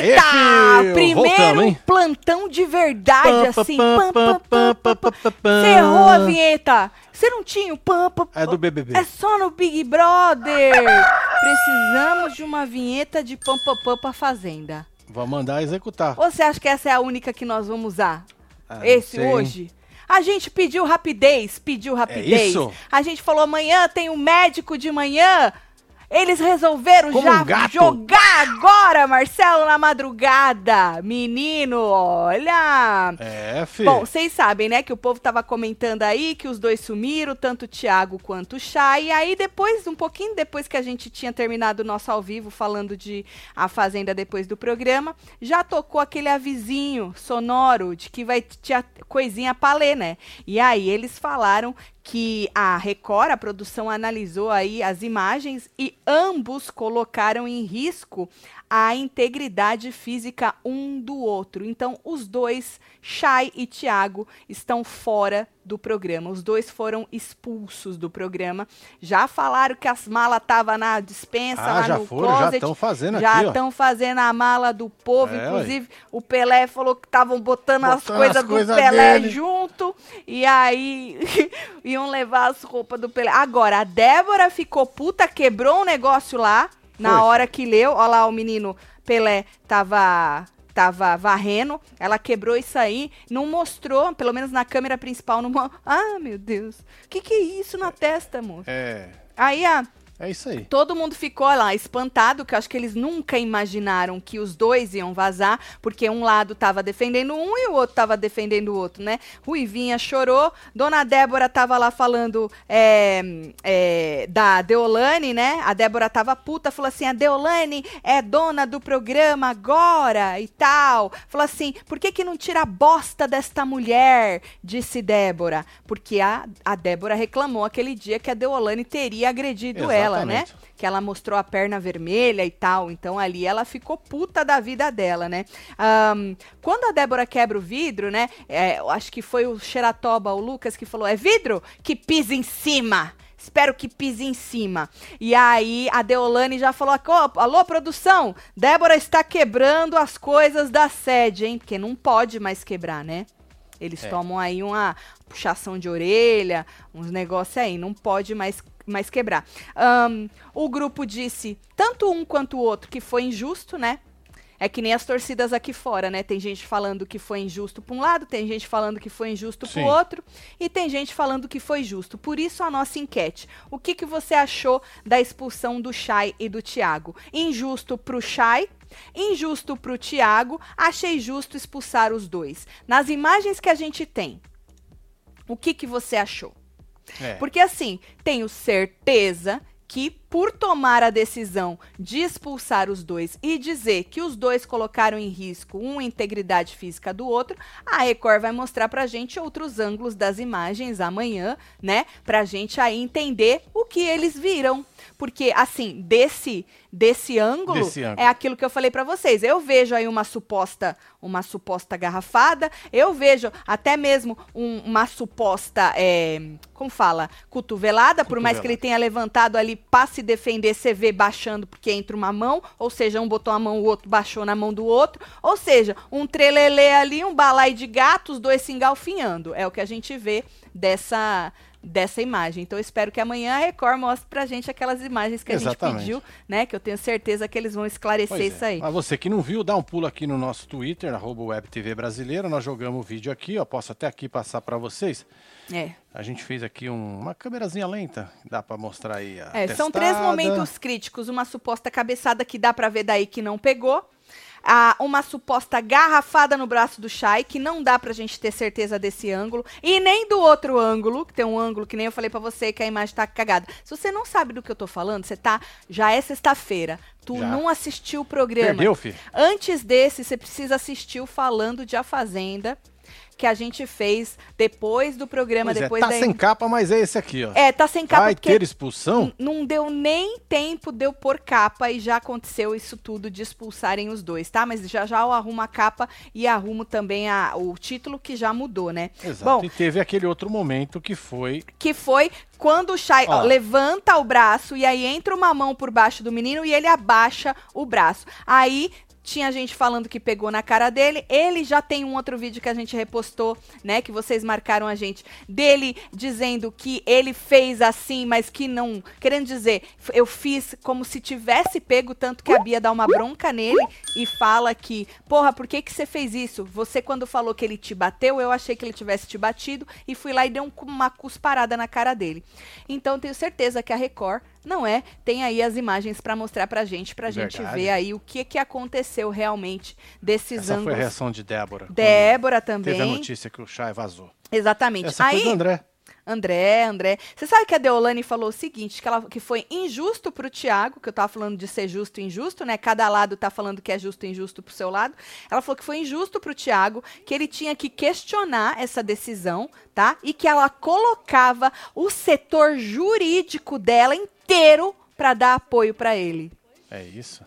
Eita! Primeiro Voltamos, plantão de verdade, assim. pam, Pam, pam, pam, pam, pam. pam, pam. Você errou a vinheta. Você não tinha o pam, pam, É do BBB. É só no Big Brother. Precisamos de uma vinheta de pam, pam, pam pra Fazenda. Vou mandar executar. Ou você acha que essa é a única que nós vamos usar? Ah, Esse sei, hoje? A gente pediu rapidez, pediu rapidez. isso? A gente falou amanhã tem um médico de manhã. Eles resolveram Como já um jogar agora, Marcelo, na madrugada. Menino, olha. É, filho. Bom, vocês sabem, né, que o povo tava comentando aí que os dois sumiram, tanto o Thiago quanto o Chay. E aí depois, um pouquinho depois que a gente tinha terminado o nosso ao vivo falando de A Fazenda depois do programa, já tocou aquele avisinho sonoro de que vai ter coisinha pra ler, né? E aí eles falaram que a Record, a produção, analisou aí as imagens e ambos colocaram em risco a integridade física um do outro. Então, os dois, Chay e Thiago, estão fora do programa. Os dois foram expulsos do programa. Já falaram que as malas estavam na dispensa, Ah, lá já no foram, já closet. estão fazendo Já estão fazendo a mala do povo. É, Inclusive, o Pelé falou que estavam botando, as Botando coisas as do coisas Pelé dele. junto. E aí iam levar as roupas do Pelé. Agora, a Débora ficou puta, quebrou um negócio lá. Na Foi. hora que leu, olha lá o menino Pelé tava tava varrendo, ela quebrou isso aí, não mostrou, pelo menos na câmera principal, não Ah, meu Deus. Que que é isso na testa, moço? É, Aí a é isso aí. Todo mundo ficou lá espantado, que eu acho que eles nunca imaginaram que os dois iam vazar, porque um lado tava defendendo um e o outro tava defendendo o outro, né? Ruivinha chorou, Dona Débora tava lá falando é, é, da Deolane, né? A Débora tava puta, falou assim: a Deolane é dona do programa agora e tal. Falou assim: por que que não tira a bosta desta mulher? Disse Débora. Porque a, a Débora reclamou aquele dia que a Deolane teria agredido ela, né? Exatamente. Que ela mostrou a perna vermelha e tal. Então ali ela ficou puta da vida dela, né? Ahn, quando a Débora quebra o vidro, né? é, eu acho que foi o Xeratoba, o Lucas, que falou: é vidro que pisa em cima. Espero que pise em cima. E aí a Deolane já falou: "Ô, alô, produção, Débora está quebrando as coisas da sede, hein? Porque não pode mais quebrar, né? Eles É. tomam aí uma puxação de orelha, uns negócios aí, não pode mais, mais quebrar. Ahn, o grupo disse, tanto um quanto o outro, que foi injusto, né? É que nem as torcidas aqui fora, né? Tem gente falando que foi injusto para um lado, tem gente falando que foi injusto para o outro, e tem gente falando que foi justo. Por isso a nossa enquete. O que, que você achou da expulsão do Chay e do Thiago? Injusto pro Chay? Injusto pro Thiago? Achei justo expulsar os dois. Nas imagens que a gente tem, o que, que você achou? É. Porque assim, tenho certeza que por tomar a decisão de expulsar os dois e dizer que os dois colocaram em risco uma integridade física do outro, a Record vai mostrar pra gente outros ângulos das imagens amanhã, né? Pra gente aí entender o que eles viram. Porque assim, desse desse ângulo, Desse ângulo. é aquilo que eu falei pra vocês. Eu vejo aí uma suposta uma suposta garrafada, eu vejo até mesmo um- uma suposta é, como fala, cotovelada, por mais que ele Cotovelada. tenha levantado ali pra se defender, você vê baixando porque entra uma mão, ou seja, um botou a mão, o outro baixou na mão do outro, ou seja, um trelelê ali, um balai de gato, os dois se engalfinhando. É o que a gente vê dessa dessa imagem. Então eu espero que amanhã a Record mostre pra gente aquelas imagens que a Exatamente. gente pediu, né, que eu tenho certeza que eles vão esclarecer Pois isso é. aí. Mas você que não viu, dá um pulo aqui no nosso Twitter, arroba WebTV Brasileira. Nós jogamos o vídeo aqui, ó. Posso até aqui passar para vocês. É. A gente fez aqui um- uma câmerazinha lenta. Dá para mostrar aí a É, são três momentos críticos. Uma suposta cabeçada que dá pra ver daí que não pegou. Ah, uma suposta garrafada no braço do Shai, que não dá pra gente ter certeza desse ângulo. E nem do outro ângulo, que tem um ângulo que nem eu falei pra você, que a imagem tá cagada. Se você não sabe do que eu tô falando, você tá. Já é sexta-feira. Tu Já. não assistiu o programa. Perdeu, filho? Antes desse, você precisa assistir o Falando de A Fazenda. Que a gente fez depois do programa, Pois é, depois tá da. sem capa, mas é esse aqui, ó. É, tá sem capa Vai ter expulsão? não deu nem tempo de eu pôr capa e já aconteceu isso tudo de expulsarem os dois, tá? Mas já já eu arrumo a capa e arrumo também a, o título que já mudou, né? Exato. Bom, E teve aquele outro momento que foi. que foi quando o Shai Ó. levanta o braço e aí entra uma mão por baixo do menino e ele abaixa o braço. Aí tinha gente falando que pegou na cara dele. Ele já tem um outro vídeo que a gente repostou, né? Que vocês marcaram a gente. Dele dizendo que ele fez assim, mas que não. Querendo dizer, eu fiz como se tivesse pego, tanto que a Bia dá uma bronca nele e fala que, porra, por que, que você fez isso? Você, quando falou que ele te bateu, eu achei que ele tivesse te batido e fui lá e dei um- uma cusparada na cara dele. Então, tenho certeza que a Record não é. Tem aí as imagens pra mostrar pra gente, pra gente Verdade. ver aí o que, que aconteceu realmente desses Essa foi a reação de Débora. Débora Teve a também. notícia que o Chay vazou. Exatamente. Essa aí, foi do André. André, André. Você sabe que a Deolane falou o seguinte, que, ela, que foi injusto pro Thiago, que eu tava falando de ser justo e injusto, né? Cada lado tá falando que é justo e injusto pro seu lado. Ela falou que foi injusto pro Thiago, que ele tinha que questionar essa decisão, tá? E que ela colocava o setor jurídico dela inteiro pra dar apoio pra ele. É isso.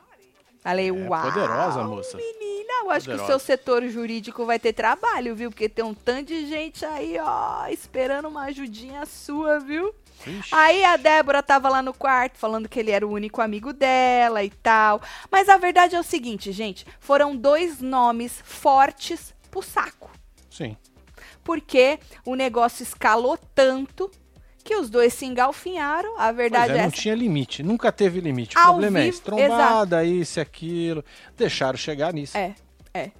Falei, É uau. poderosa, moça. Menina, eu acho que o Poderosa. seu setor jurídico vai ter trabalho, viu? Porque tem um tanto de gente aí, ó, esperando uma ajudinha sua, viu? Ixi. Aí a Débora tava lá no quarto falando que ele era o único amigo dela e tal. Mas a verdade é o seguinte, gente: foram dois nomes fortes pro saco. Sim. Porque o negócio escalou tanto que os dois se engalfinharam. A Pois verdade é, é, não essa. tinha limite. Nunca teve limite. O Ao problema é vivo, esse. Trombada, isso e aquilo. Deixaram chegar nisso. É, é.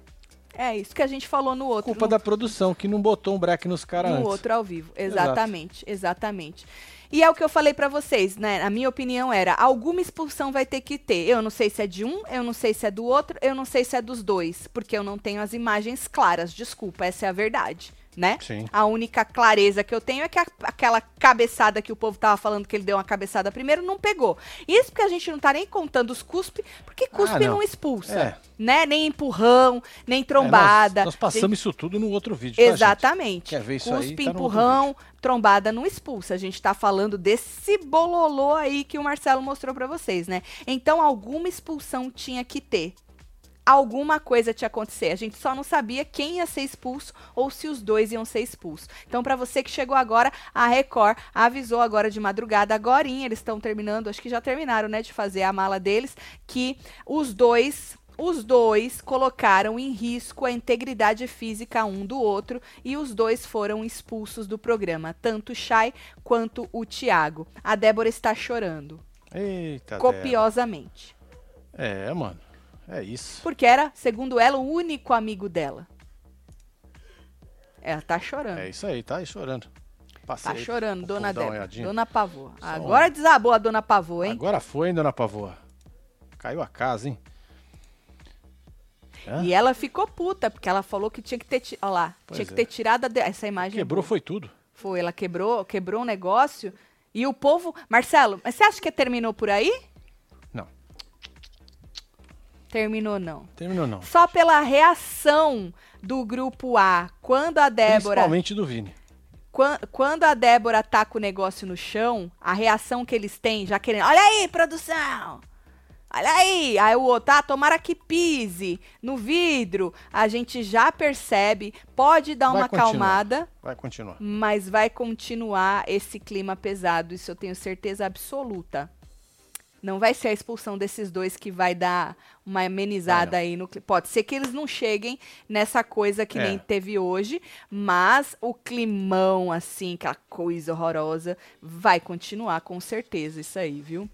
É isso que a gente falou no outro. Culpa no- da produção, que não botou um break nos caras No antes. outro ao vivo. Exatamente, exatamente. E é o que eu falei pra vocês, né? A minha opinião era, alguma expulsão vai ter que ter. Eu não sei se é de um, eu não sei se é do outro, eu não sei se é dos dois, porque eu não tenho as imagens claras. Desculpa, essa é a verdade, né? Sim. A única clareza que eu tenho é que a- aquela cabeçada que o povo tava falando que ele deu uma cabeçada primeiro não pegou. Isso porque a gente não tá nem contando os cuspe, porque cuspe não. não. expulsa, É. né? Nem empurrão, nem É, trombada. nós, nós passamos isso tudo no outro vídeo, tá, gente? Exatamente. Quer ver isso aí? Cuspe, Tá no outro empurrão, trombada não expulsa. A gente tá falando desse bololô aí que o Marcelo mostrou pra vocês, né? Então, alguma expulsão tinha que ter. Alguma coisa que acontecer. A gente só não sabia quem ia ser expulso ou se os dois iam ser expulsos. Então, pra você que chegou agora, a Record avisou agora de madrugada, agorinha, eles estão terminando, acho que já terminaram, né, de fazer a mala deles, que os dois os dois colocaram em risco a integridade física um do outro e os dois foram expulsos do programa, tanto o Chay quanto o Thiago. A Débora está chorando, Eita, copiosamente. Débora. É, mano. É isso. Porque era, segundo ela, o único amigo dela. Ela tá chorando. É isso aí, tá aí chorando. Passei Tá chorando, dona Débora. Dona Pavô. Agora desabou a dona Pavô, hein? Agora foi, hein, dona Pavoa? Caiu a casa, hein? Hã? E ela ficou puta, porque ela falou que tinha que ter. Olha lá, Pois tinha que é. ter tirado de- essa imagem. Quebrou boa. foi tudo. Foi, ela quebrou, quebrou um negócio. E o povo. Marcelo, mas você acha que terminou por aí? Terminou, não. terminou não. Só pela reação do grupo A, quando a Débora. Principalmente do Vini. Quan- Quando a Débora taca o negócio no chão, a reação que eles têm, já querendo. Olha aí, produção! Olha aí! Aí o outro, ah, tomara que pise no vidro. A gente já percebe, pode dar Vai uma continuar. acalmada, Vai continuar. mas vai continuar esse clima pesado. Isso eu tenho certeza absoluta. Não vai ser a expulsão desses dois que vai dar uma amenizada Vai aí no clima. Pode ser que eles não cheguem nessa coisa que É. nem teve hoje, mas o climão, assim, aquela coisa horrorosa, vai continuar com certeza isso aí, viu?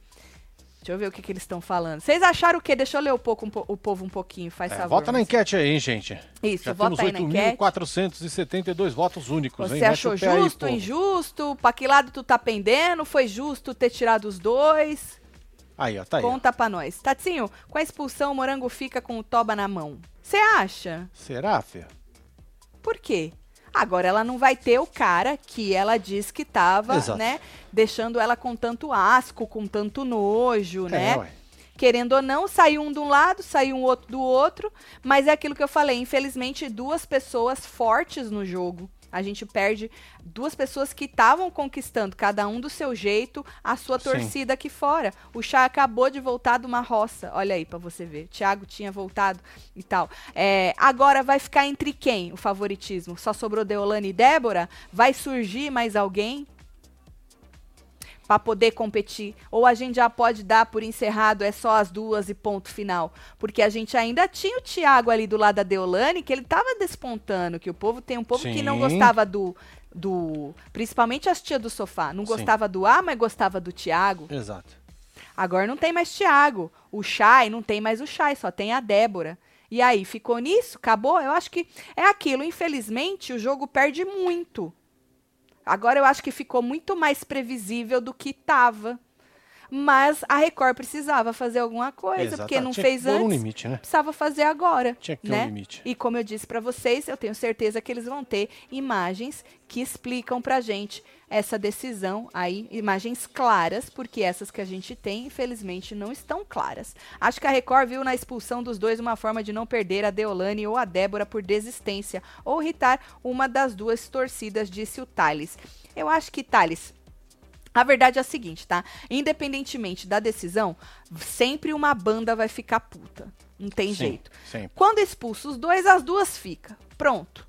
Deixa eu ver o que, que eles estão falando. Vocês acharam o quê? Deixa eu ler um pouco, um po- o povo um pouquinho, faz É, favor. vota na enquete aí, hein, gente. Isso, Já vota temos aí na enquete. 8.472 votos únicos, hein? Você achou o aí, justo, povo. injusto? Pra que lado tu tá pendendo? Foi justo ter tirado os dois? Aí, ó, tá aí. ó. Conta pra nós. Tatinho, com a expulsão, o Morango fica com o toba na mão. Você acha? Será, Fê? Por quê? Agora ela não vai ter o cara que ela diz que tava, Exato. né, deixando ela com tanto asco, com tanto nojo, É, né? ué. querendo ou não, saiu um de um lado, saiu um outro do outro, mas é aquilo que eu falei, infelizmente, duas pessoas fortes no jogo. A gente perde duas pessoas que estavam conquistando, cada um do seu jeito, a sua torcida Sim. aqui fora. O Chá acabou de voltar de uma roça. Olha aí para você ver. Thiago tinha voltado e tal. É, agora vai ficar entre quem o favoritismo? Só sobrou Deolane e Débora? Vai surgir mais alguém? Para poder competir. Ou a gente já pode dar por encerrado, é só as duas e ponto final. Porque a gente ainda tinha o Thiago ali do lado da Deolane, que ele estava despontando, que o povo tem um povo Sim. que não gostava do. do principalmente as tias do sofá. Não gostava Sim. do A, mas gostava do Thiago. Exato. Agora não tem mais Thiago. O Chay não tem mais o Chay, só tem a Débora. E aí, ficou nisso? Acabou? Eu acho que é aquilo. Infelizmente, o jogo perde muito Agora eu acho que ficou muito mais previsível do que estava. Mas a Record precisava fazer alguma coisa, Exato. porque não Tinha fez antes. Um limite, né? Precisava fazer agora. Tinha que ter né? um limite. E como eu disse para vocês, eu tenho certeza que eles vão ter imagens que explicam pra gente essa decisão aí, imagens claras, porque essas que a gente tem, infelizmente, não estão claras. Acho que a Record viu na expulsão dos dois uma forma de não perder a Deolane ou a Débora por desistência, ou irritar uma das duas torcidas, disse o Thales. Eu acho que, Thales, a verdade é a seguinte, tá? Independentemente da decisão, sempre uma banda vai ficar puta. Não tem Sim, jeito. Sempre. Quando expulsa os dois, as duas fica. Pronto.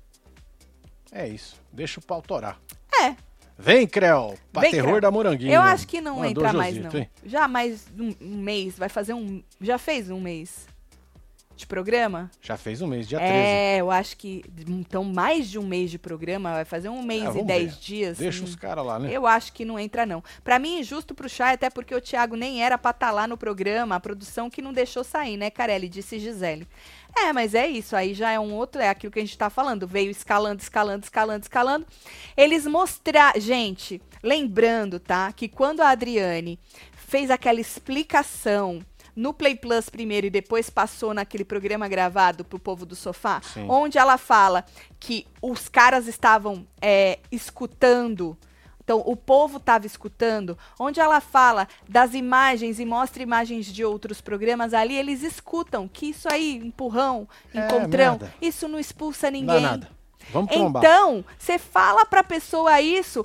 É isso. Deixa o pau torar. É. Vem, Creu, pra Vem, terror Creu. da moranguinha. Eu acho que não Mandou entra mais, não. Hein? Já mais um mês, vai fazer um. Já fez um mês de programa? Já fez um mês, dia 13. É, eu acho que. Então, mais de um mês de programa, vai fazer um mês é, e dez ver. dias. Deixa hum, os caras lá, né? Eu acho que não entra, não. Para mim, injusto pro Chay, até porque o Thiago nem era pra estar tá lá no programa, a produção que não deixou sair, né, Carelli? Disse Gisele. É, mas é isso. Aí já é um outro, é aquilo que a gente tá falando. Veio escalando, escalando, escalando, escalando. Eles mostrar. Gente, lembrando, tá? Que quando a Adriane fez aquela explicação no Play Plus primeiro e depois passou naquele programa gravado pro povo do sofá, Sim. onde ela fala que os caras estavam é, escutando. Então, o povo estava escutando, onde ela fala das imagens e mostra imagens de outros programas ali, eles escutam que isso aí, empurrão, é, encontrão, merda. isso não expulsa ninguém. Não é nada. Vamos trombar. Então, você fala pra pessoa isso.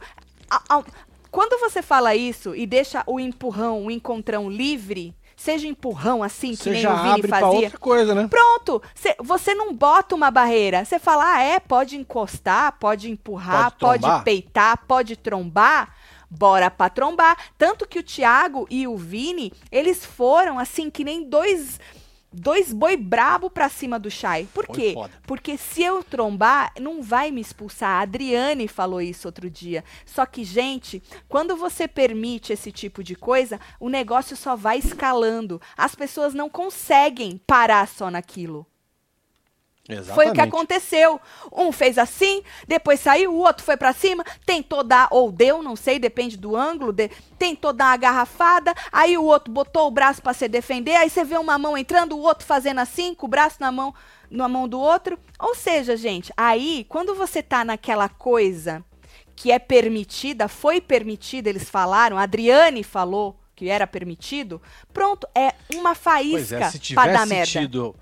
A, a, quando você fala isso e deixa o empurrão, o encontrão livre, seja empurrão assim, que nem o Vini fazia. outra coisa, né? Pronto, cê, você não bota uma barreira. Você fala, ah, é, pode encostar, pode empurrar, pode, pode peitar, pode trombar. Bora pra trombar. Tanto que o Thiago e o Vini, eles foram assim, que nem dois dois boi brabo pra cima do Chay. Por quê? Porque se eu trombar, não vai me expulsar. A Adriane falou isso outro dia. Só que, gente, quando você permite esse tipo de coisa, o negócio só vai escalando. As pessoas não conseguem parar só naquilo. Exatamente. Foi o que aconteceu. Um fez assim, depois saiu, o outro foi para cima, tentou dar, ou deu, não sei, depende do ângulo, de, tentou dar uma garrafada, aí o outro botou o braço para se defender, aí você vê uma mão entrando, o outro fazendo assim, com o braço na mão, na mão do outro. Ou seja, gente, aí, quando você tá naquela coisa que é permitida, foi permitida, eles falaram, a Adriane falou que era permitido, pronto, é uma faísca pois é, se para dar merda. Tido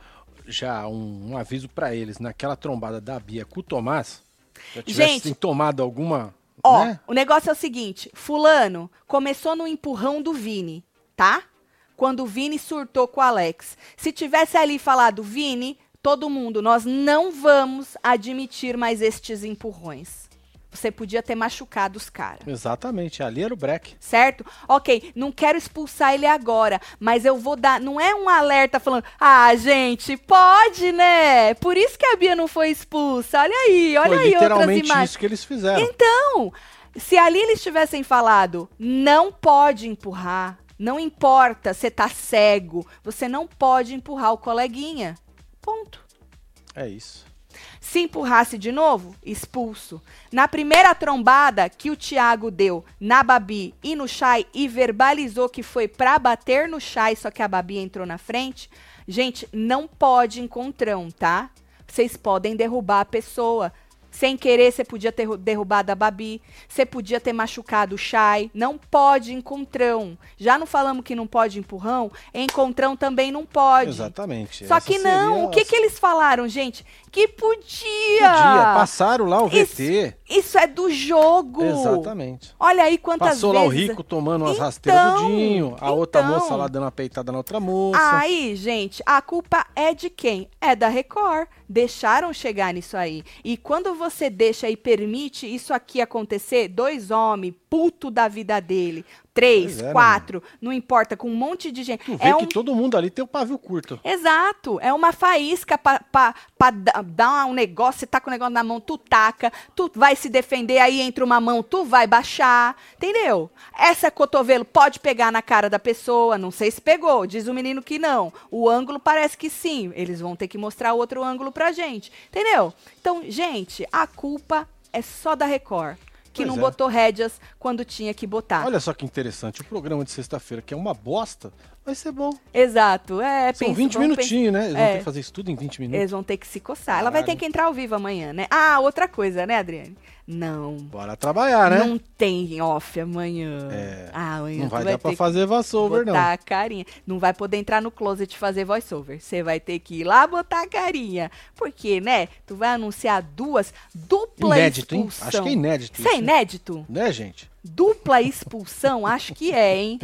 já um, um aviso para eles naquela trombada da Bia com o Tomás, já tivessem Gente, tomado alguma. Ó, né? o negócio é o seguinte: Fulano começou no empurrão do Vini, tá? Quando o Vini surtou com o Alex. Se tivesse ali falado, Vini, todo mundo, nós não vamos admitir mais estes empurrões. Você podia ter machucado os caras. Exatamente, ali era o break. Certo? Ok, não quero expulsar ele agora, mas eu vou dar. Não é um alerta falando, ah, gente, pode, né? Por isso que a Bia não foi expulsa. Olha aí, olha foi aí outras imagens. isso que eles fizeram. Então, se ali eles tivessem falado, não pode empurrar, não importa, você tá cego, você não pode empurrar o coleguinha. Ponto. É isso. Se empurrasse de novo, expulso. Na primeira trombada que o Thiago deu na Babi e no Chay e verbalizou que foi para bater no Chay, só que a Babi entrou na frente, gente, não pode encontrão, tá? Vocês podem derrubar a pessoa. Sem querer, você podia ter derrubado a Babi, você podia ter machucado o Shai. Não pode encontrão. Já não falamos que não pode empurrão? Encontrão também não pode. Exatamente. Só Essa que não. O que, que eles falaram, gente? Que podia. Podia. Passaram lá o VT. Isso, isso é do jogo. Exatamente. Olha aí quantas Passou vezes. Passou lá o Rico tomando umas então, rasteiras do Dinho. A então, outra moça lá dando uma peitada na outra moça. Aí, gente, a culpa é de quem? É da Record deixaram chegar nisso aí. E quando você deixa e permite isso aqui acontecer, dois homens, puto da vida dele, três, é, quatro, não importa, com um monte de gente. Tu vê é que um... todo mundo ali tem o um pavio curto. Exato, é uma faísca pra dar um negócio, você tá com o negócio na mão, tu taca, tu vai se defender, aí entra uma mão, tu vai baixar, entendeu? Essa cotovelo pode pegar na cara da pessoa, não sei se pegou, diz o menino que não. O ângulo parece que sim, eles vão ter que mostrar outro ângulo pra gente, entendeu? Então, gente, a culpa é só da Record que pois não é. botou rédeas quando tinha que botar. Olha só que interessante, o programa de sexta-feira, que é uma bosta, vai ser bom. Exato, é. São penso, 20 minutinhos, né? Eles é, vão ter que fazer isso tudo em 20 minutos. Eles vão ter que se coçar. Caralho. Ela vai ter que entrar ao vivo amanhã, né? Ah, outra coisa, né, Adriane? Não. Bora trabalhar, né? Não tem off amanhã. É. Ah, amanhã não vai, vai dar pra fazer voiceover, não. a carinha. Não vai poder entrar no closet fazer voiceover. Você vai ter que ir lá botar a carinha. Porque, né? Tu vai anunciar duas dupla inédito, expulsão. Hein? Acho que é inédito. Isso, é inédito? Né, gente? Dupla expulsão? Acho que é, hein?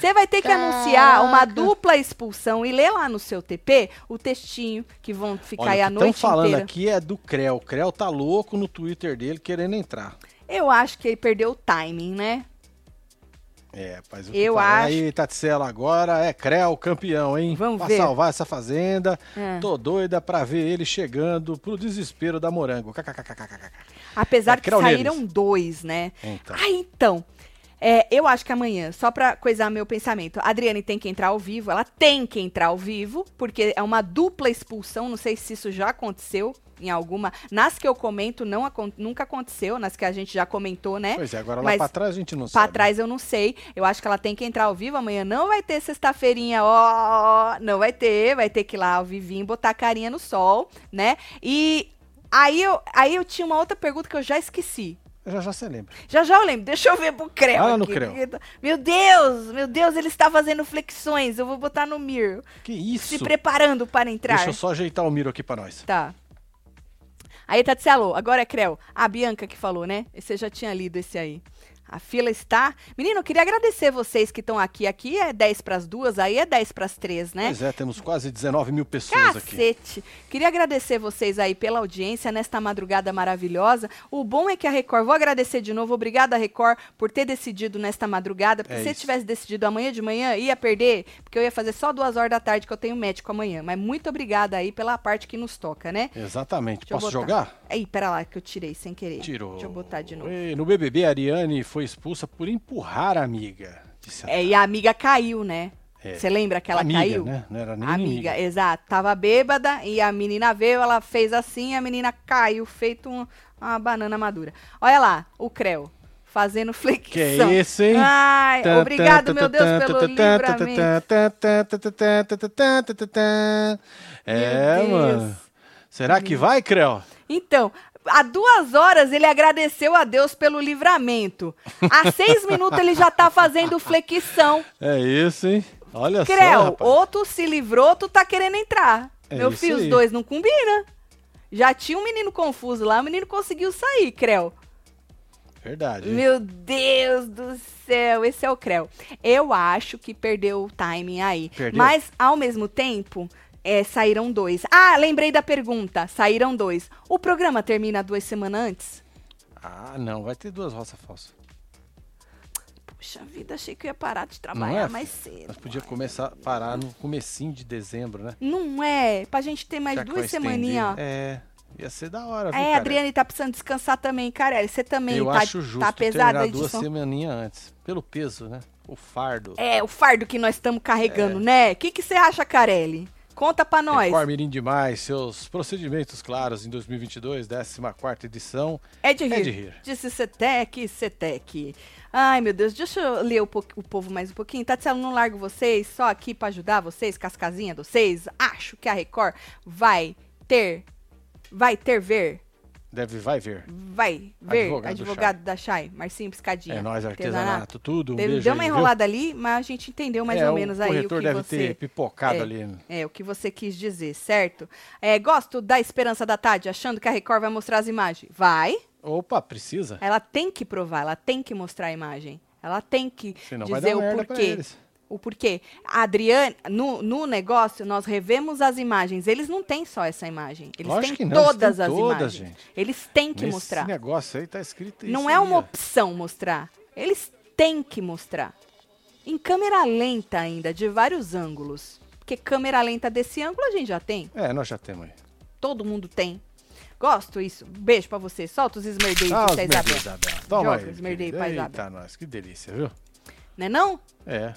Você vai ter que Caraca. anunciar uma dupla expulsão e ler lá no seu TP o textinho que vão ficar Olha, aí a noite inteira. Estão falando aqui é do Creu. O Creu tá louco no Twitter dele querendo entrar. Eu acho que ele perdeu o timing, né? É, rapaz, eu acho. Aí, Tatsela, agora é Creu campeão, hein? Vamos pra ver. salvar essa fazenda. É. Tô doida pra ver ele chegando pro desespero da Morango. Apesar é, que saíram neles. dois, né? Então. Ah, então. É, eu acho que amanhã, só pra coisar meu pensamento, a Adriane tem que entrar ao vivo, ela tem que entrar ao vivo, porque é uma dupla expulsão, não sei se isso já aconteceu em alguma. Nas que eu comento, não, nunca aconteceu, nas que a gente já comentou, né? Pois é, agora lá Mas pra trás a gente não sabe. Pra trás eu não sei. Eu acho que ela tem que entrar ao vivo. Amanhã não vai ter sexta-feirinha, ó. Não vai ter, vai ter que ir lá ao vivinho botar a carinha no sol, né? E aí eu, aí eu tinha uma outra pergunta que eu já esqueci. Já já você lembra. Já já eu lembro. Deixa eu ver pro Creu. Olha no Creu. Meu Deus, meu Deus, ele está fazendo flexões. Eu vou botar no Mir. Que isso? Se preparando para entrar. Deixa eu só ajeitar o Miro aqui para nós. Tá. Aí, Tatselo, agora é Creu. A Bianca que falou, né? Você já tinha lido esse aí. A fila está. Menino, eu queria agradecer vocês que estão aqui. Aqui é 10 para as duas, aí é 10 para as três, né? Pois é, temos quase 19 mil pessoas Cacete. aqui. Queria agradecer vocês aí pela audiência nesta madrugada maravilhosa. O bom é que a Record, vou agradecer de novo, obrigada Record por ter decidido nesta madrugada, porque é se isso. tivesse decidido amanhã de manhã, ia perder, porque eu ia fazer só duas horas da tarde que eu tenho médico amanhã. Mas muito obrigada aí pela parte que nos toca, né? Exatamente. Posso jogar? Aí, pera lá que eu tirei sem querer. Tirou. Deixa eu botar de novo. E no BBB, a Ariane foi expulsa por empurrar a amiga. É, e a amiga caiu, né? Você é. lembra que ela amiga, caiu? Né? Não era nem amiga, amiga, exato. Tava bêbada e a menina veio, ela fez assim, a menina caiu, feito um, uma banana madura. Olha lá, o Creu fazendo flexão. Que é isso, hein? Ai, obrigado, meu Deus, pelo livramento. É, mano. Será que vai, Creu? Então, há duas horas ele agradeceu a Deus pelo livramento. Há seis minutos ele já tá fazendo flexão. É isso, hein? Olha Creu, só. Creu, ou tu se livrou, tu tá querendo entrar. É Meu filho, aí. os dois não combinam. Já tinha um menino confuso lá, o menino conseguiu sair, Creu. Verdade. Meu Deus do céu, esse é o Creu. Eu acho que perdeu o timing aí. Perdeu. Mas, ao mesmo tempo, é, saíram dois. Ah, lembrei da pergunta. Saíram dois. O programa termina duas semanas antes? Ah, não. Vai ter duas roças falsas. Puxa vida, achei que eu ia parar de trabalhar é, mais cedo. Mas podia começar parar no comecinho de dezembro, né? Não é? Pra gente ter mais Já duas semaninhas. É. Ia ser da hora, viu, É, a Adriane tá precisando descansar também, Carelli. Você também eu tá, acho justo tá pesada duas semaninhas antes. Pelo peso, né? O fardo. É, o fardo que nós estamos carregando, é. né? O que você acha, Carelli? Conta pra nós. Record Mirim Demais, seus procedimentos claros em 2022, 14 edição. É de rir. É de rir. Disse Cetec, Cetec. Ai, meu Deus, deixa eu ler o, o povo mais um pouquinho. Tatiana, não largo vocês, só aqui para ajudar vocês, cascazinha de vocês. Acho que a Record vai ter, vai ter ver Deve, vai ver. Vai ver, advogado, advogado da Chay, Marcinho Piscadinha. É nós, artesanato, tudo. Um deu, deu uma enrolada viu? ali, mas a gente entendeu mais é, ou menos o aí o que deve você... ter pipocado é, ali. É, o que você quis dizer, certo? É, gosto da esperança da Tade, achando que a Record vai mostrar as imagens. Vai. Opa, precisa. Ela tem que provar, ela tem que mostrar a imagem. Ela tem que Senão dizer o porquê o porquê. A Adriane, no, no negócio, nós revemos as imagens. Eles não têm só essa imagem. Eles Lógico têm não, todas eles têm as todas, imagens. Gente. Eles têm que Nesse mostrar. Esse negócio aí tá escrito Não é uma opção mostrar. Eles têm que mostrar. Em câmera lenta ainda, de vários ângulos. Porque câmera lenta desse ângulo a gente já tem. É, nós já temos aí. Todo mundo tem. Gosto isso. Beijo pra você. Solta os esmerdei ah, pra Isabel. Toma Joga aí. Esmerdei pra Isabel. Eita, nós, que delícia, viu? Não é não? É.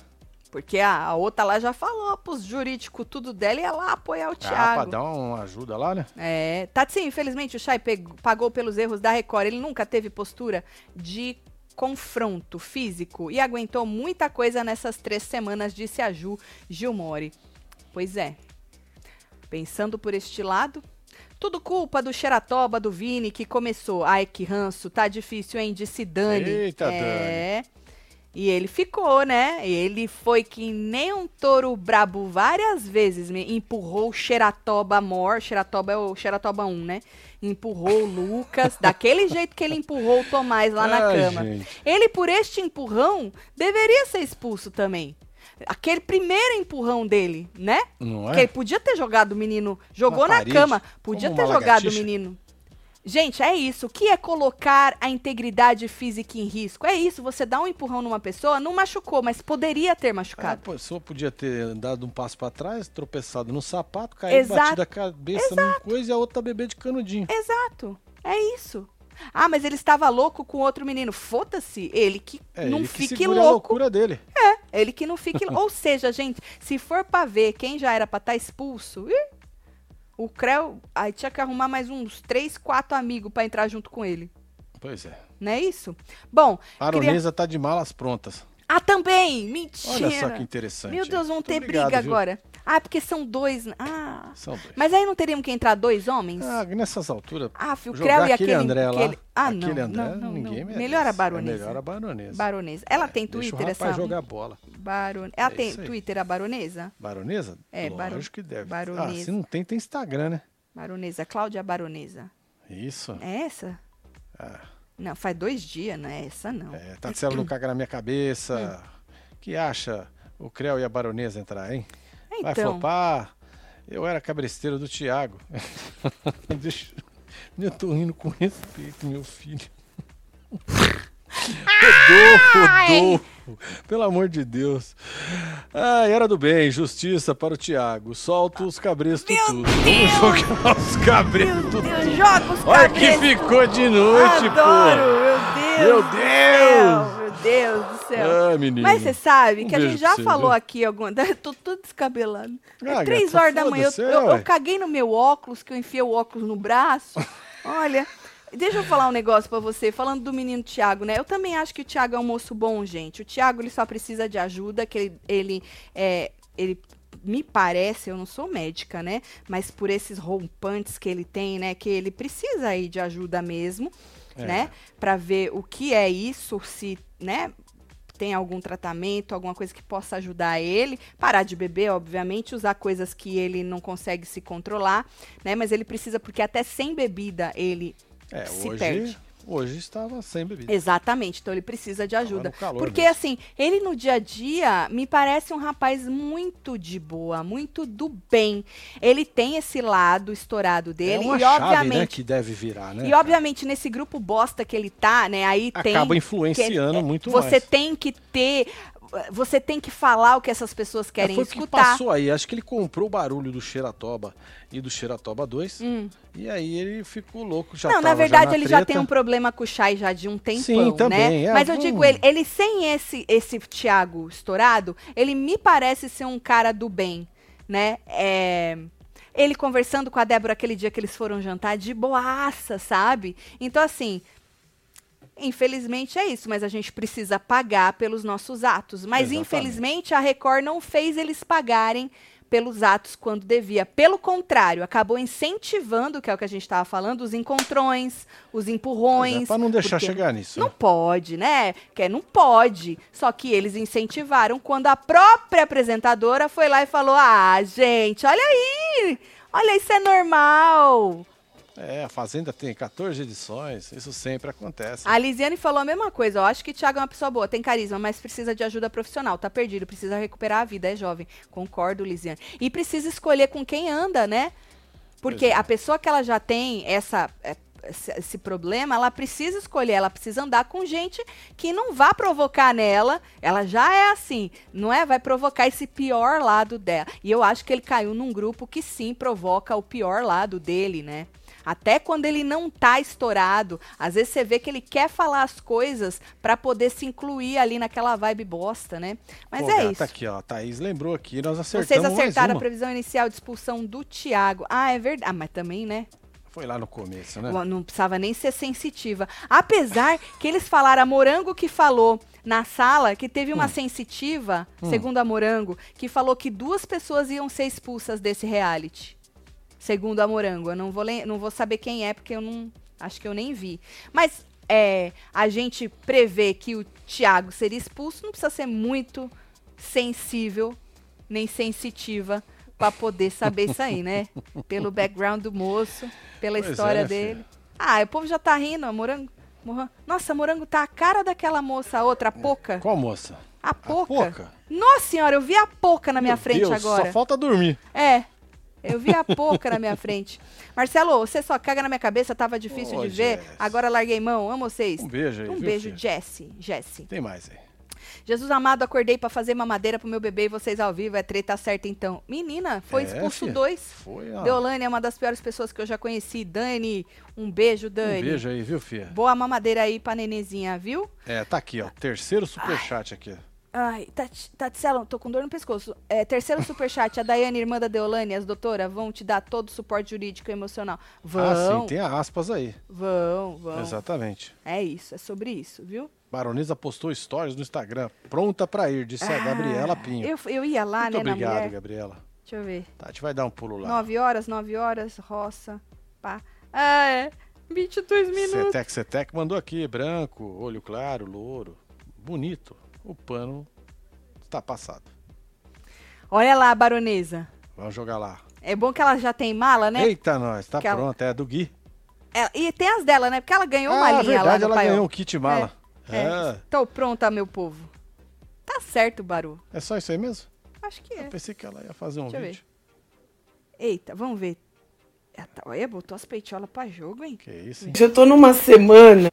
Porque a, a, outra lá já falou pros jurídicos tudo dela e ia lá apoiar o Thiago. Ah, pra dar uma ajuda lá, né? É. Tá, sim, infelizmente o Chay pagou pelos erros da Record. Ele nunca teve postura de confronto físico e aguentou muita coisa nessas três semanas, disse a Ju Gilmore. Pois é. Pensando por este lado, tudo culpa do Xeratoba, do Vini, que começou. Ai, que ranço, tá difícil, hein? Disse Dani. Eita, é. Dani. E ele ficou, né? Ele foi que nem um touro brabo várias vezes, me empurrou o Xeratoba Mor, Xeratoba é o Xeratoba 1, né? Empurrou o Lucas, daquele jeito que ele empurrou o Tomás lá na Ai, cama. Gente. Ele, por este empurrão, deveria ser expulso também. Aquele primeiro empurrão dele, né? Não é? Que ele podia ter jogado o menino, jogou na, na cama, podia ter jogado o menino Gente, é isso. O que é colocar a integridade física em risco? É isso. Você dá um empurrão numa pessoa, não machucou, mas poderia ter machucado. A pessoa podia ter dado um passo para trás, tropeçado no sapato, caído, batido a cabeça Exato. numa coisa e a outra bebê de canudinho. Exato. É isso. Ah, mas ele estava louco com outro menino. Foda-se, ele que é, não ele fique que louco. a loucura dele. É, ele que não fique. Ou seja, gente, se for para ver quem já era para estar tá expulso, ih, o Creu, aí tinha que arrumar mais uns três, quatro amigos para entrar junto com ele. Pois é. Não é isso? Bom. A Baronesa queria... tá de malas prontas. Ah, também! Mentira! Olha só que interessante. Meu Deus, vão ter obrigado, briga viu? agora. Ah, porque são dois. Ah. São dois. Mas aí não teríamos que entrar dois homens? Ah, nessas alturas. Ah, o Creu e aquele. André lá, aquele... Ah, não. Aquele André, não, não, ninguém não. Melhor a baronesa. É melhor a baronesa. Baronesa. Ela é, tem Twitter, deixa o essa. jogar bola. Baron... Ela é tem Twitter, a baronesa? Baronesa? É, Lógico que deve. Baronesa. Ah, se não tem, tem Instagram, né? Baronesa, Cláudia Baronesa. Isso. É essa? Ah. Não, faz dois dias, não é essa não. É, Tatselo não caga na minha cabeça. Hum. que acha o Creu e a Baronesa entrar, hein? Então. Vai flopar. Eu era cabresteiro do Thiago. Deixa... Eu tô rindo com respeito, meu filho. Rodolfo, Rodolfo. Pelo amor de Deus. Ah, era do bem, justiça para o Thiago. Solta os cabrestos Meu tudo. Deus. Vamos jogar os cabrestos tudo. Joga os Olha que ficou de noite, Adoro, pô. Meu Deus. Meu Deus. Meu Deus do céu. Ah. Mas você sabe um que a gente já falou aqui alguma. tô tudo descabelado. Ah, é três gata, horas da manhã. Eu, eu, eu caguei no meu óculos, que eu enfiei o óculos no braço. Olha. Deixa eu falar um negócio para você, falando do menino Tiago, né? Eu também acho que o Tiago é um moço bom, gente. O Tiago ele só precisa de ajuda, que ele, ele, é, ele me parece, eu não sou médica, né? Mas por esses rompantes que ele tem, né? Que ele precisa aí de ajuda mesmo, é. né? Para ver o que é isso, se, né? Tem algum tratamento, alguma coisa que possa ajudar ele. Parar de beber, obviamente, usar coisas que ele não consegue se controlar, né? Mas ele precisa, porque até sem bebida ele é, se hoje, perde. Hoje estava sem bebida. Exatamente, então ele precisa de ajuda. Porque mesmo. assim, ele no dia a dia me parece um rapaz muito de boa, muito do bem. Ele tem esse lado estourado dele é uma e chave, obviamente né, que deve virar, né? E obviamente nesse grupo bosta que ele tá, né, aí Acaba tem Acaba influenciando que, muito você mais. Você tem que ter você tem que falar o que essas pessoas querem é, foi escutar. Que passou aí, acho que ele comprou o barulho do Xeratoba e do Xeratoba 2. Hum. E aí ele ficou louco, já Não, na verdade já na ele treta. já tem um problema com o Chay já de um tempão, Sim, também, né? É, Mas eu digo, ele, ele sem esse esse Thiago estourado, ele me parece ser um cara do bem, né? É ele conversando com a Débora aquele dia que eles foram jantar de boaça, sabe? Então assim, Infelizmente é isso, mas a gente precisa pagar pelos nossos atos. Mas Exatamente. infelizmente a Record não fez eles pagarem pelos atos quando devia. Pelo contrário, acabou incentivando, que é o que a gente estava falando, os encontrões, os empurrões. É para não deixar chegar nisso. Não né? pode, né? Que não pode. Só que eles incentivaram quando a própria apresentadora foi lá e falou: "Ah, gente, olha aí! Olha, isso é normal. É, a Fazenda tem 14 edições, isso sempre acontece. A Lisiane falou a mesma coisa. Eu acho que o Thiago é uma pessoa boa, tem carisma, mas precisa de ajuda profissional. Tá perdido, precisa recuperar a vida, é jovem. Concordo, Lisiane. E precisa escolher com quem anda, né? Porque é. a pessoa que ela já tem essa é, esse problema, ela precisa escolher, ela precisa andar com gente que não vá provocar nela. Ela já é assim, não é? Vai provocar esse pior lado dela. E eu acho que ele caiu num grupo que sim provoca o pior lado dele, né? Até quando ele não tá estourado, às vezes você vê que ele quer falar as coisas para poder se incluir ali naquela vibe bosta, né? Mas Pô, é gata, isso. aqui, ó, a Thaís lembrou aqui, nós acertamos Vocês acertaram a previsão inicial de expulsão do Thiago. Ah, é verdade. Ah, mas também, né? Foi lá no começo, né? Não precisava nem ser sensitiva. Apesar que eles falaram, a Morango que falou na sala que teve uma hum. sensitiva, hum. segundo a Morango, que falou que duas pessoas iam ser expulsas desse reality segundo a Morango. Eu não vou, não vou saber quem é, porque eu não. Acho que eu nem vi. Mas é, a gente prevê que o Thiago seria expulso, não precisa ser muito sensível nem sensitiva para poder saber isso aí, né? Pelo background do moço, pela pois história é, dele. Filho. Ah, o povo já tá rindo, morango. Nossa, morango tá a cara daquela moça, a outra, a Poca. Qual moça? A Poca. Nossa senhora, eu vi a Poca na minha Meu frente Deus, agora. Só falta dormir. É. Eu vi a pouca na minha frente. Marcelo, você só caga na minha cabeça, tava difícil oh, de ver. Jess. Agora larguei mão. Amo vocês. Um beijo aí. Um viu, beijo, Jesse. Jesse. Tem mais aí. Jesus amado, acordei para fazer mamadeira pro meu bebê e vocês ao vivo. É treta certa então. Menina, foi é, expulso dois. Foi, ó. Deolane é uma das piores pessoas que eu já conheci. Dani, um beijo, Dani. Um beijo aí, viu, filha? Boa mamadeira aí pra nenezinha, viu? É, tá aqui, ó. Terceiro superchat aqui. Ai, Tatsela, tô com dor no pescoço. É, terceiro superchat, a Daiane, irmã da Deolane, as doutoras, vão te dar todo o suporte jurídico e emocional. Vão. Ah, sim, tem aspas aí. Vão, vão. Exatamente. É isso, é sobre isso, viu? Baronesa postou stories no Instagram, pronta pra ir, disse ah, a Gabriela Pinho. Eu, eu ia lá, Muito né, obrigado, Gabriela. Deixa eu ver. Tá, a gente vai dar um pulo lá. Nove horas, nove horas, roça, pá. Ah, é. 22 minutos. Cetec, Cetec mandou aqui, branco, olho claro, louro. Bonito. O pano Tá passado. Olha lá, baronesa. Vamos jogar lá. É bom que ela já tem mala, né? Eita, nós, tá pronto, ela... é do Gui. É, e tem as dela, né? Porque ela ganhou ah, uma linha verdade, lá no ela ganhou um kit mala. É, é. Tô pronta, meu povo. Tá certo, Baru. É só isso aí mesmo? Acho que é. Eu pensei que ela ia fazer um Deixa vídeo. Eita, vamos ver. Olha, botou as peitiolas pra jogo, hein? Que isso, hein? Já tô numa semana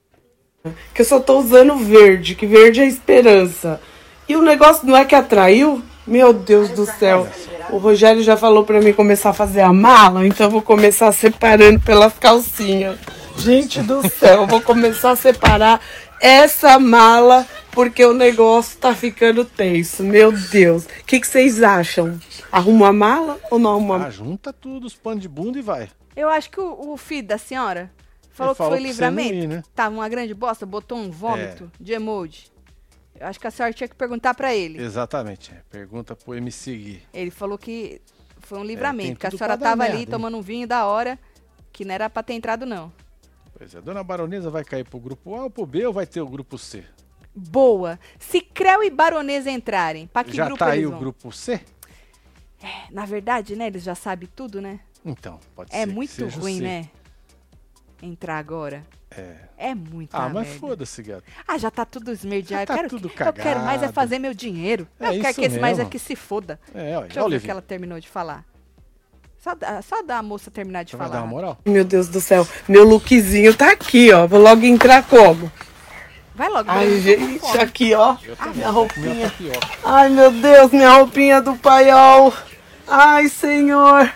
que eu só tô usando verde, que verde é esperança. E o negócio não é que atraiu? Meu Deus do céu. O Rogério já falou para mim começar a fazer a mala, então eu vou começar separando pelas calcinhas. Gente do céu, eu vou começar a separar essa mala porque o negócio tá ficando tenso. Meu Deus. O que, que vocês acham? Arruma a mala ou não arruma? Ah, junta tudo, os panos de bunda e vai. Eu acho que o, o filho da senhora falou, falou que foi livramento. Ir, né? Tava uma grande bosta, botou um vômito é. de emoji. Eu acho que a senhora tinha que perguntar para ele. Exatamente. Pergunta pro MC Gui. Ele falou que foi um livramento, é, que a senhora tava ali tomando um vinho da hora, que não era pra ter entrado, não. Pois é, dona Baronesa vai cair pro grupo A ou pro B ou vai ter o grupo C? Boa. Se Creu e Baronesa entrarem, pra que já grupo tá aí o grupo C? É, na verdade, né, eles já sabem tudo, né? Então, pode é ser. É muito ruim, né? Entrar agora. É. É muito. Ah, mas foda-se, gato. Ah, já tá tudo esmerdeado. tá eu, quero, tudo cagado. eu quero mais é fazer meu dinheiro. É eu quero que esse mais é que se foda. É, olha, Deixa eu ver o que ela terminou de falar. Só, só da moça terminar de Você falar. Vai dar uma moral? Meu Deus do céu. Meu lookzinho tá aqui, ó. Vou logo entrar como? Vai logo. Ai, gente, aqui, ó. Ah, minha roupinha. Ai, meu Deus, minha roupinha do paiol. Ai, senhor.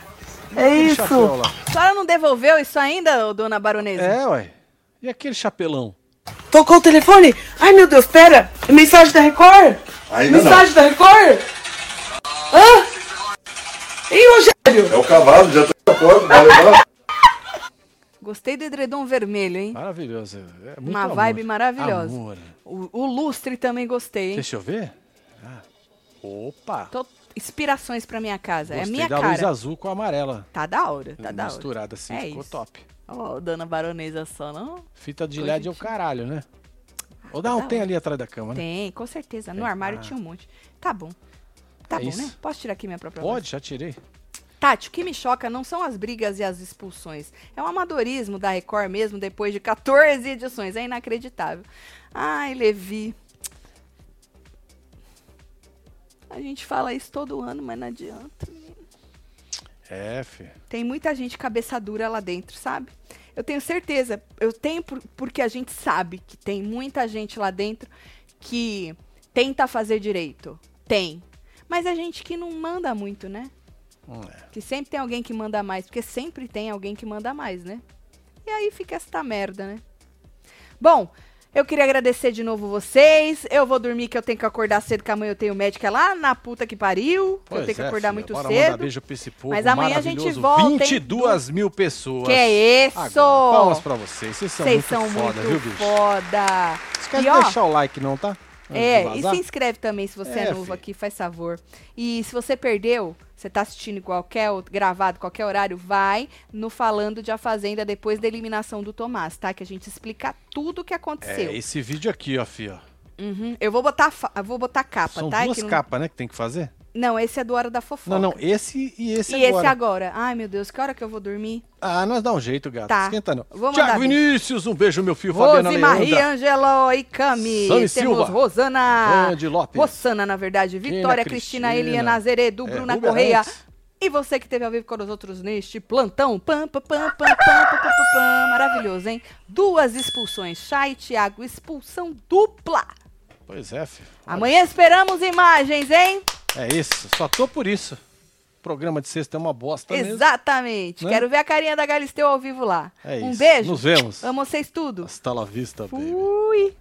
É isso. A senhora não devolveu isso ainda, dona baronesa? É, ué. E aquele chapelão? Tocou o telefone? Ai, meu Deus, pera. Mensagem da Record? Ainda Mensagem não. da Record? Hã? Ei, Rogério? É o cavalo, já tá porta, vai levar. Gostei do edredom vermelho, hein? Maravilhoso. É Uma amor. vibe maravilhosa. Amor. O, o, lustre também gostei, hein? Deixa eu ver. Ah. Opa! Tô inspirações pra minha casa. Gostei é minha da cara. luz azul com a amarela. Tá da hora, tá da hora. Misturada assim, É ficou isso. top. Ó, dona baronesa só, não? Fita de LED é o caralho, né? Ou não, da tem ali atrás da cama, né? Tem, com certeza. No Tem. armário Ah. tinha um monte. Tá bom. Tá É bom, isso. né? Posso tirar aqui minha própria voz? Pode, já tirei. Tati, o que me choca não são as brigas e as expulsões. É o amadorismo da Record mesmo, depois de 14 edições. É inacreditável. Ai, Levi. A gente fala isso todo ano, mas não adianta. É, fi. Tem muita gente cabeça dura lá dentro, sabe? Eu tenho certeza. Eu tenho por- porque a gente sabe que tem muita gente lá dentro que tenta fazer direito. Tem. Mas a gente que não manda muito, né? Hum, é. Que sempre tem alguém que manda mais, porque sempre tem alguém que manda mais, né? E aí fica esta merda, né? Bom, eu queria agradecer de novo vocês. Eu vou dormir que eu tenho que acordar cedo, que amanhã eu tenho médica lá na puta que pariu. Que eu tenho que é, acordar filha, muito bora mandar cedo. beijo pra esse povo Mas amanhã a gente volta, hein? 22 mil pessoas. Que é isso? Agora, palmas pra vocês. Vocês são Vocês muito são foda, muito viu, bicho? foda. Esquece de deixar o like, não, tá? É, e se inscreve também se você é, É, novo fi. aqui, faz favor. E se você perdeu, você tá assistindo em qualquer outro- gravado, qualquer horário, vai no Falando de A Fazenda depois da eliminação do Tomás, tá? Que a gente explica tudo o que aconteceu. É, esse vídeo aqui, ó, fia. Uhum. Eu vou botar, vou botar capa, São tá? duas Que não... capas, né, que tem que fazer? Não, esse é do Hora da Fofoca. Não, não, esse e esse E agora. esse agora? Ai, meu Deus, que hora que eu vou dormir? Ah, nós dá um jeito, gato. Tá. Esquenta não. Vou Tiago. Vinícius, um beijo, meu filho. Fabiana Rose Maria Leandra. Angelo e Cami. Sami Silva. Rosana. Andy Lopes. Rosana, na verdade. Vitória, Cristina, Cristina. Eliana Azeredo, É, Bruna Correia. E você que esteve ao vivo com os outros neste plantão. Pam, pam, pam, pam, pam, pam, pam, pam, pam. Maravilhoso, hein? Duas expulsões. Chay e Thiago, expulsão dupla. Pois é, filho. Amanhã esperamos imagens, hein? É isso, só tô por isso. O programa de sexta é uma bosta mesmo. Exatamente. Né? Quero ver a carinha da Galisteu ao vivo lá. É um isso. beijo. Nos vemos. Amo vocês tudo. Hasta la vista, baby. Fui.